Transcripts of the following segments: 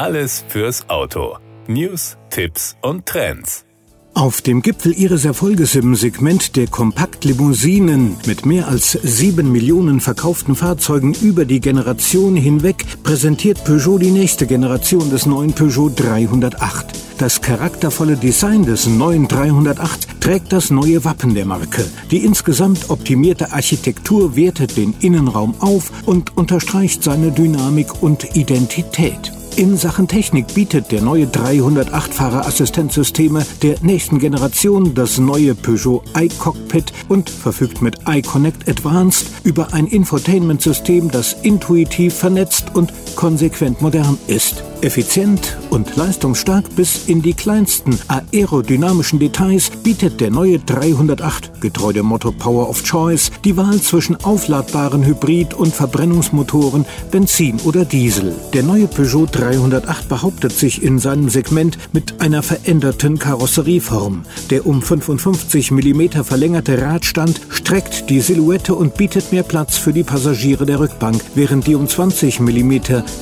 Alles fürs Auto. News, Tipps und Trends. Auf dem Gipfel ihres Erfolges im Segment der Kompaktlimousinen mit mehr als sieben Millionen verkauften Fahrzeugen über die Generation hinweg präsentiert Peugeot die nächste Generation des neuen Peugeot 308. Das charaktervolle Design des neuen 308 trägt das neue Wappen der Marke. Die insgesamt optimierte Architektur wertet den Innenraum auf und unterstreicht seine Dynamik und Identität. In Sachen Technik bietet der neue 308 Fahrerassistenzsysteme der nächsten Generation das neue Peugeot iCockpit und verfügt mit iConnect Advanced über ein Infotainment-System, das intuitiv vernetzt und konsequent modern ist. Effizient und leistungsstark bis in die kleinsten aerodynamischen Details bietet der neue 308, getreu dem Motto Power of Choice, die Wahl zwischen aufladbaren Hybrid- und Verbrennungsmotoren, Benzin oder Diesel. Der neue Peugeot 308 behauptet sich in seinem Segment mit einer veränderten Karosserieform. Der um 55 mm verlängerte Radstand streckt die Silhouette und bietet mehr Platz für die Passagiere der Rückbank, während die um 20 mm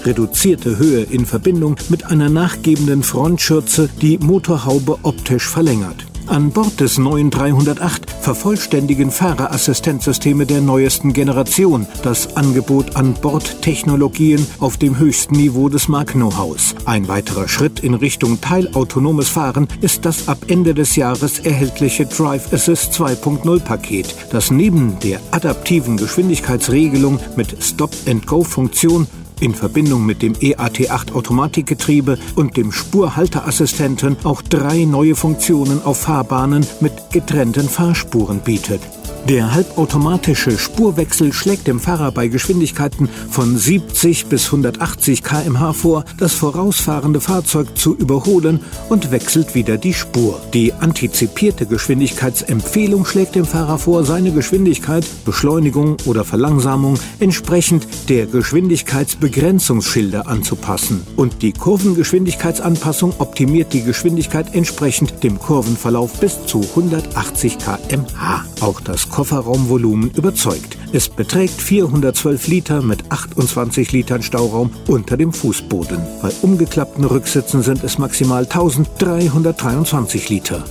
reduzierte Höhe in Verbindung Verbindung mit einer nachgebenden Frontschürze die Motorhaube optisch verlängert. An Bord des neuen 308 vervollständigen Fahrerassistenzsysteme der neuesten Generation das Angebot an Bordtechnologien auf dem höchsten Niveau des Mark-Know-hows. Ein weiterer Schritt in Richtung teilautonomes Fahren ist das ab Ende des Jahres erhältliche Drive Assist 2.0 Paket, das neben der adaptiven Geschwindigkeitsregelung mit Stop-and-Go-Funktion in Verbindung mit dem EAT8 Automatikgetriebe und dem Spurhalteassistenten auch drei neue Funktionen auf Fahrbahnen mit getrennten Fahrspuren bietet. Der halbautomatische Spurwechsel schlägt dem Fahrer bei Geschwindigkeiten von 70 bis 180 km/h vor, das vorausfahrende Fahrzeug zu überholen und wechselt wieder die Spur. Die antizipierte Geschwindigkeitsempfehlung schlägt dem Fahrer vor, seine Geschwindigkeit, Beschleunigung oder Verlangsamung entsprechend der Geschwindigkeitsbegrenzungsschilder anzupassen. Und die Kurvengeschwindigkeitsanpassung optimiert die Geschwindigkeit entsprechend dem Kurvenverlauf bis zu 180 km/h. Auch das Kofferraumvolumen überzeugt. Es beträgt 412 Liter mit 28 Litern Stauraum unter dem Fußboden. Bei umgeklappten Rücksitzen sind es maximal 1323 Liter.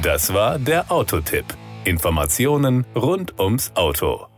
Das war der Autotipp. Informationen rund ums Auto.